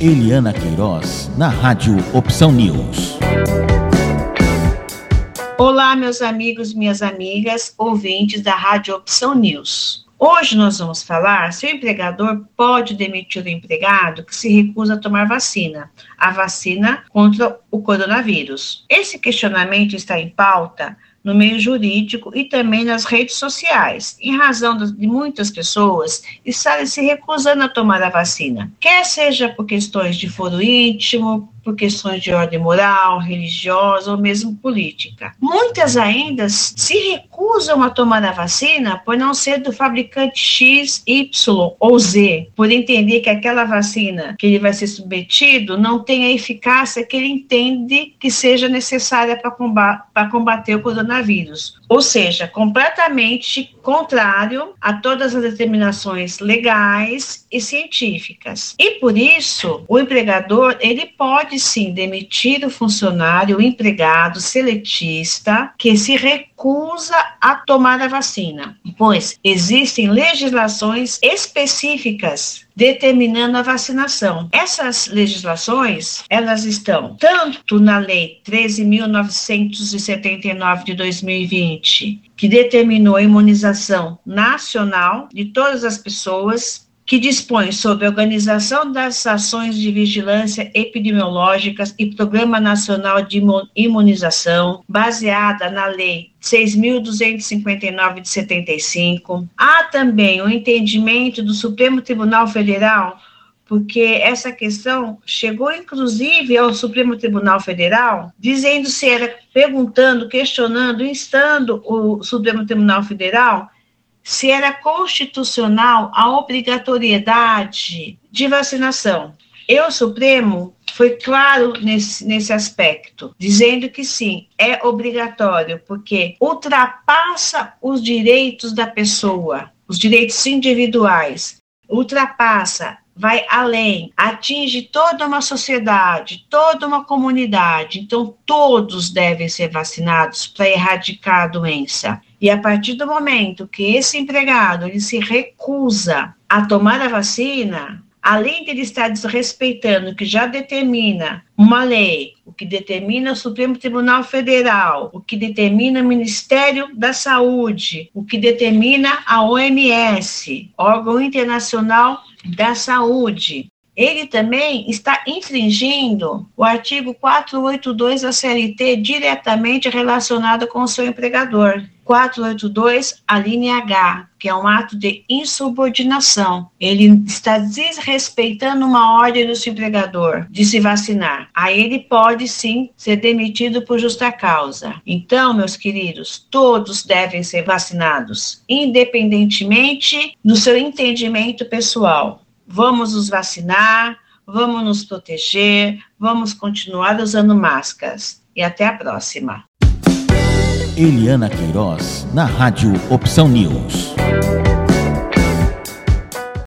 Eliana Queiroz, na Rádio Opção News. Olá, meus amigos, minhas amigas, ouvintes da Rádio Opção News. Hoje nós vamos falar se o empregador pode demitir o empregado que se recusa a tomar vacina, a vacina contra o coronavírus. Esse questionamento está em pauta no meio jurídico e também nas redes sociais, em razão de muitas pessoas estarem se recusando a tomar a vacina, quer seja por questões de foro íntimo, por questões de ordem moral, religiosa ou mesmo política. Muitas ainda se recusam a tomar a vacina por não ser do fabricante X, Y ou Z, por entender que aquela vacina que ele vai ser submetido não tem a eficácia que ele entende que seja necessária para combater, combater o coronavírus. Ou seja, completamente contrário a todas as determinações legais e científicas. E por isso, o empregador, ele pode sim demitir o funcionário, o empregado seletista que se recusa a tomar a vacina, pois existem legislações específicas determinando a vacinação. Essas legislações, elas estão tanto na lei 13.979 de 2020, que determinou a imunização nacional de todas as pessoas que dispõe sobre a organização das ações de vigilância epidemiológicas e Programa Nacional de Imunização, baseada na Lei 6.259 de 75. Há também o entendimento do Supremo Tribunal Federal porque essa questão chegou inclusive ao Supremo Tribunal Federal, dizendo se era perguntando, questionando, instando o Supremo Tribunal Federal se era constitucional a obrigatoriedade de vacinação. E o Supremo foi claro nesse, nesse aspecto, dizendo que sim, é obrigatório, porque ultrapassa os direitos da pessoa, os direitos individuais, ultrapassa vai além, atinge toda uma sociedade, toda uma comunidade. Então, todos devem ser vacinados para erradicar a doença. E a partir do momento que esse empregado ele se recusa a tomar a vacina, além de ele estar desrespeitando o que já determina uma lei, o que determina o Supremo Tribunal Federal, o que determina o Ministério da Saúde, o que determina a OMS, órgão internacional da saúde. Ele também está infringindo o artigo 482 da CLT diretamente relacionado com o seu empregador. 482, a linha H, que é um ato de insubordinação. Ele está desrespeitando uma ordem do seu empregador de se vacinar. Aí ele pode sim ser demitido por justa causa. Então, meus queridos, todos devem ser vacinados, independentemente do seu entendimento pessoal. Vamos nos vacinar, vamos nos proteger, vamos continuar usando máscaras. E até a próxima. Eliana Queiroz, na Rádio Opção News.